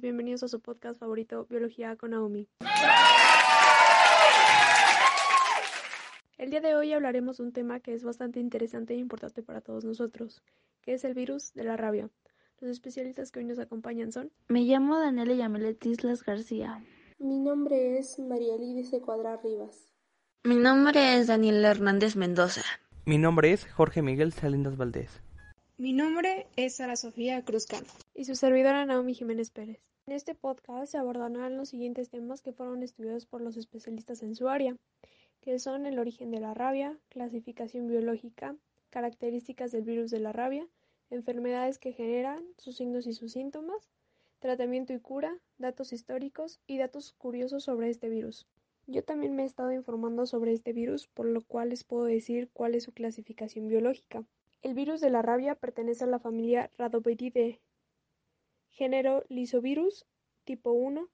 bienvenidos a su podcast favorito, Biología con Naomi. El día de hoy hablaremos de un tema que es bastante interesante e importante para todos nosotros, que es el virus de la rabia. Los especialistas que hoy nos acompañan son... Me llamo Daniela Yamilet Islas García. Mi nombre es María Lidice Cuadra Rivas. Mi nombre es Daniel Hernández Mendoza. Mi nombre es Jorge Miguel Salinas Valdés. Mi nombre es Sara Sofía Cruzcano. Y su servidora Naomi Jiménez Pérez. En este podcast se abordarán los siguientes temas que fueron estudiados por los especialistas en su área, que son el origen de la rabia, clasificación biológica, características del virus de la rabia, enfermedades que generan, sus signos y sus síntomas, tratamiento y cura, datos históricos y datos curiosos sobre este virus. Yo también me he estado informando sobre este virus, por lo cual les puedo decir cuál es su clasificación biológica. El virus de la rabia pertenece a la familia Rhabdoviridae, género Lysovirus, tipo 1,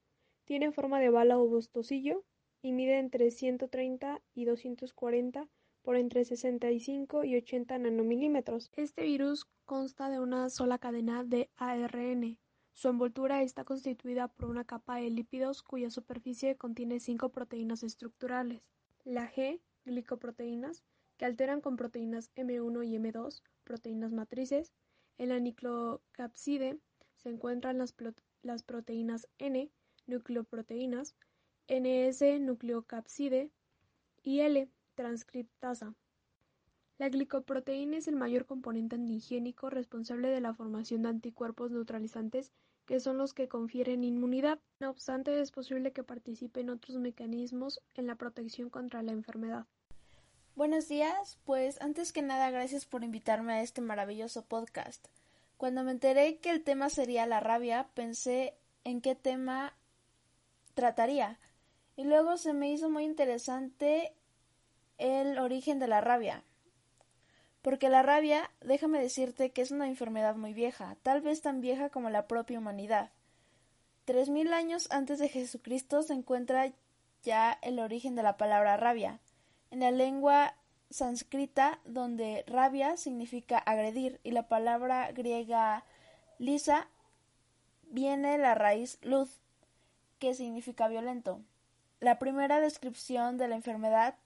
tiene forma de bala o bostocillo y mide entre 130 y 240 por entre 65 y 80 nanomilímetros. Este virus consta de una sola cadena de ARN, su envoltura está constituida por una capa de lípidos cuya superficie contiene cinco proteínas estructurales. La G, glicoproteínas, que alteran con proteínas M1 y M2, proteínas matrices. En la nucleocapside se encuentran las, proteínas N, nucleoproteínas, NS, nucleocapside, y L, transcriptasa. La glicoproteína es el mayor componente antigénico responsable de la formación de anticuerpos neutralizantes que son los que confieren inmunidad. No obstante, es posible que participe en otros mecanismos en la protección contra la enfermedad. Buenos días, pues antes que nada gracias por invitarme a este maravilloso podcast. Cuando me enteré que el tema sería la rabia, pensé en qué tema trataría. Y luego se me hizo muy interesante el origen de la rabia. Porque la rabia, déjame decirte que es una enfermedad muy vieja, tal vez tan vieja como la propia humanidad. Tres mil años antes de Jesucristo se encuentra ya el origen de la palabra rabia. En la lengua sánscrita, donde rabia significa agredir, y la palabra griega lisa viene la raíz luz, que significa violento. La primera descripción de la enfermedad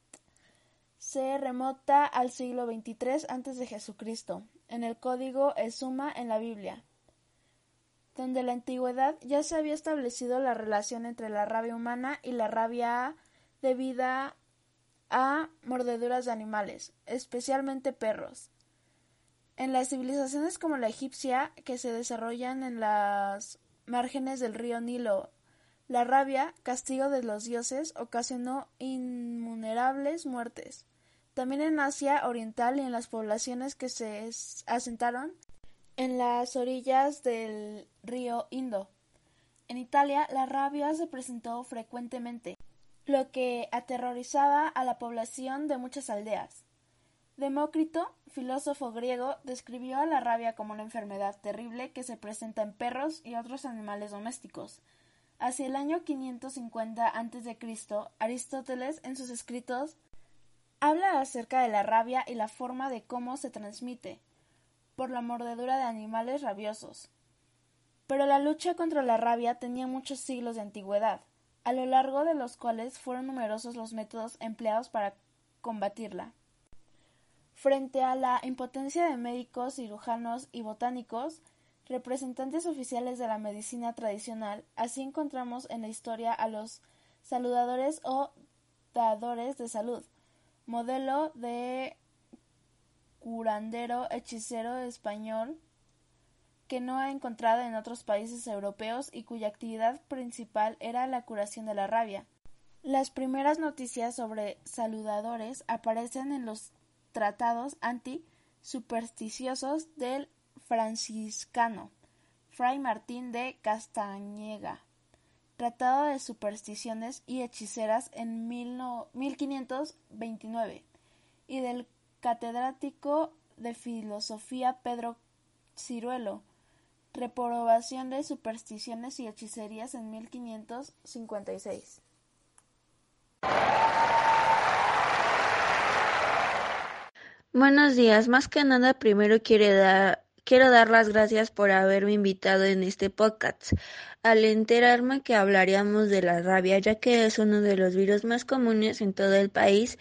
se remota al siglo XXIII a.C., en el código Suma en la Biblia, donde en la antigüedad ya se había establecido la relación entre la rabia humana y la rabia debida a mordeduras de animales, especialmente perros. En las civilizaciones como la egipcia, que se desarrollan en las márgenes del río Nilo, la rabia, castigo de los dioses, ocasionó innumerables muertes. También en Asia Oriental y en las poblaciones que se asentaron en las orillas del río Indo. En Italia la rabia se presentó frecuentemente, lo que aterrorizaba a la población de muchas aldeas. Demócrito, filósofo griego, describió a la rabia como una enfermedad terrible que se presenta en perros y otros animales domésticos. Hacia el año 550 a.C., Aristóteles, en sus escritos, Habla acerca de la rabia y la forma de cómo se transmite, por la mordedura de animales rabiosos. Pero la lucha contra la rabia tenía muchos siglos de antigüedad, a lo largo de los cuales fueron numerosos los métodos empleados para combatirla. Frente a la impotencia de médicos, cirujanos y botánicos, representantes oficiales de la medicina tradicional, así encontramos en la historia a los saludadores o dadores de salud, modelo de curandero hechicero español que no ha encontrado en otros países europeos y cuya actividad principal era la curación de la rabia. Las primeras noticias sobre saludadores aparecen en los tratados anti-supersticiosos del franciscano Fray Martín de Castañega. Tratado de Supersticiones y Hechiceras en 1529 y del catedrático de Filosofía Pedro Ciruelo, Reprobación de Supersticiones y Hechicerías en 1556. Buenos días. Más que nada, primero quiero dar, las gracias por haberme invitado en este podcast, al enterarme que hablaríamos de la rabia, ya que es uno de los virus más comunes en todo el país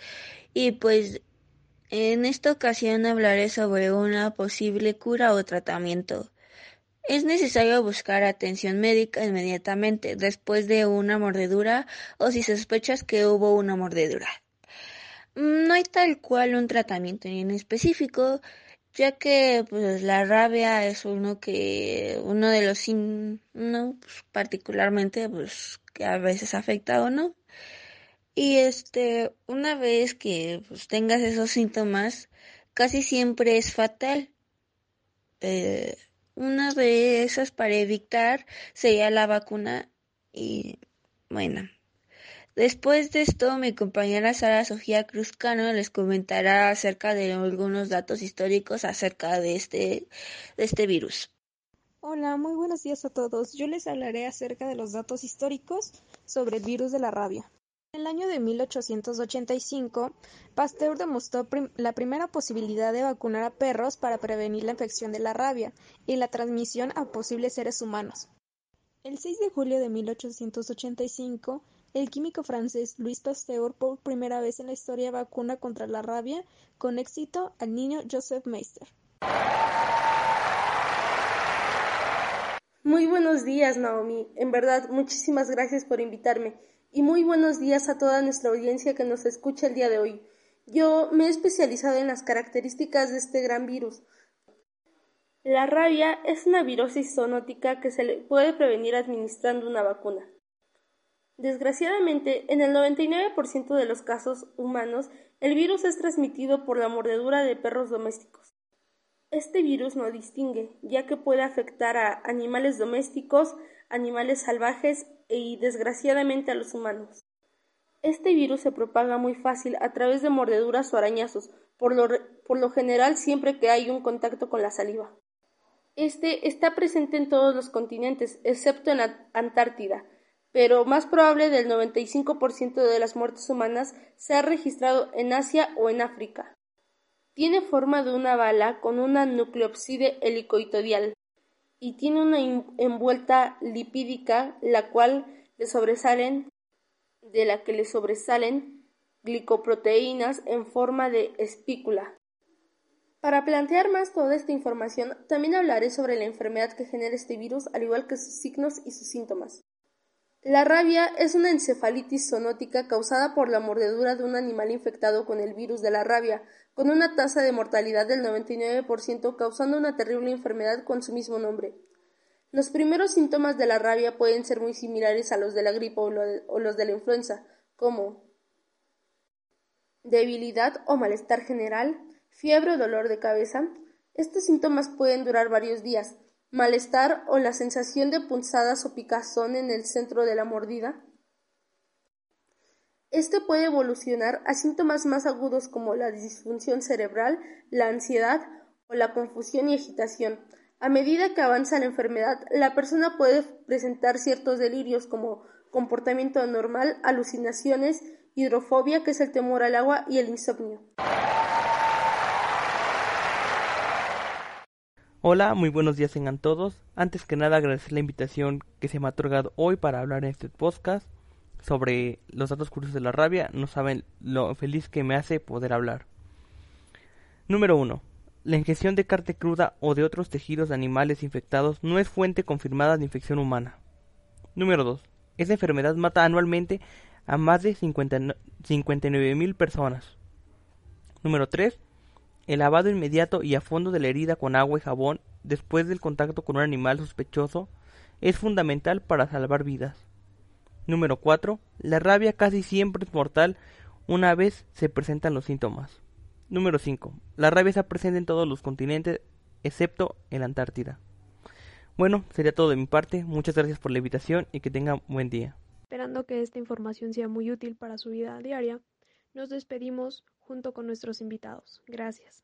y pues en esta ocasión hablaré sobre una posible cura o tratamiento. Es necesario buscar atención médica inmediatamente después de una mordedura o si sospechas que hubo una mordedura. No hay tal cual un tratamiento en específico, ya que pues, la rabia es uno que uno de los no pues, particularmente pues que a veces afecta o no y este una vez que pues, tengas esos síntomas casi siempre es fatal eh, una de esas para evitar sería la vacuna y bueno Después de esto, mi compañera Sara Sofía Cruzcano les comentará acerca de algunos datos históricos acerca de este, de este virus. Hola, muy buenos días a todos. Yo les hablaré acerca de los datos históricos sobre el virus de la rabia. En el año de 1885, Pasteur demostró la primera posibilidad de vacunar a perros para prevenir la infección de la rabia y la transmisión a posibles seres humanos. El 6 de julio de 1885, el químico francés Louis Pasteur por primera vez en la historia vacuna contra la rabia con éxito al niño Joseph Meister. Muy buenos días, Naomi. En verdad, muchísimas gracias por invitarme. Y muy buenos días a toda nuestra audiencia que nos escucha el día de hoy. Yo me he especializado en las características de este gran virus. La rabia es una virosis zoonótica que se le puede prevenir administrando una vacuna. Desgraciadamente, en el 99% de los casos humanos, el virus es transmitido por la mordedura de perros domésticos. Este virus no distingue, ya que puede afectar a animales domésticos, animales salvajes y desgraciadamente a los humanos. Este virus se propaga muy fácil a través de mordeduras o arañazos, por lo, por lo general siempre que hay un contacto con la saliva. Este está presente en todos los continentes, excepto en la Antártida, pero más probable del 95% de las muertes humanas se ha registrado en Asia o en África. Tiene forma de una bala con una nucleópside helicoidal y tiene una envuelta lipídica la cual le sobresalen de la que le sobresalen glicoproteínas en forma de espícula. Para plantear más toda esta información, también hablaré sobre la enfermedad que genera este virus, al igual que sus signos y sus síntomas. La rabia es una encefalitis zoonótica causada por la mordedura de un animal infectado con el virus de la rabia, con una tasa de mortalidad del 99%, causando una terrible enfermedad con su mismo nombre. Los primeros síntomas de la rabia pueden ser muy similares a los de la gripe o los de la influenza, como debilidad o malestar general, fiebre o dolor de cabeza. Estos síntomas pueden durar varios días, malestar o la sensación de punzadas o picazón en el centro de la mordida. Este puede evolucionar a síntomas más agudos como la disfunción cerebral, la ansiedad o la confusión y agitación. A medida que avanza la enfermedad, la persona puede presentar ciertos delirios como comportamiento anormal, alucinaciones, hidrofobia, que es el temor al agua, y el insomnio. Hola, muy buenos días tengan todos. Antes que nada agradecer la invitación que se me ha otorgado hoy para hablar en este podcast sobre los datos curiosos de la rabia. No saben lo feliz que me hace poder hablar. Número 1. La ingestión de carne cruda o de otros tejidos de animales infectados no es fuente confirmada de infección humana. Número 2. Esta enfermedad mata anualmente a más de 59.000 personas. Número 3. El lavado inmediato y a fondo de la herida con agua y jabón después del contacto con un animal sospechoso es fundamental para salvar vidas. Número 4. La rabia casi siempre es mortal una vez se presentan los síntomas. Número 5. La rabia está presente en todos los continentes excepto en la Antártida. Bueno, sería todo de mi parte. Muchas gracias por la invitación y que tengan buen día. Esperando que esta información sea muy útil para su vida diaria, nos despedimos junto con nuestros invitados. Gracias.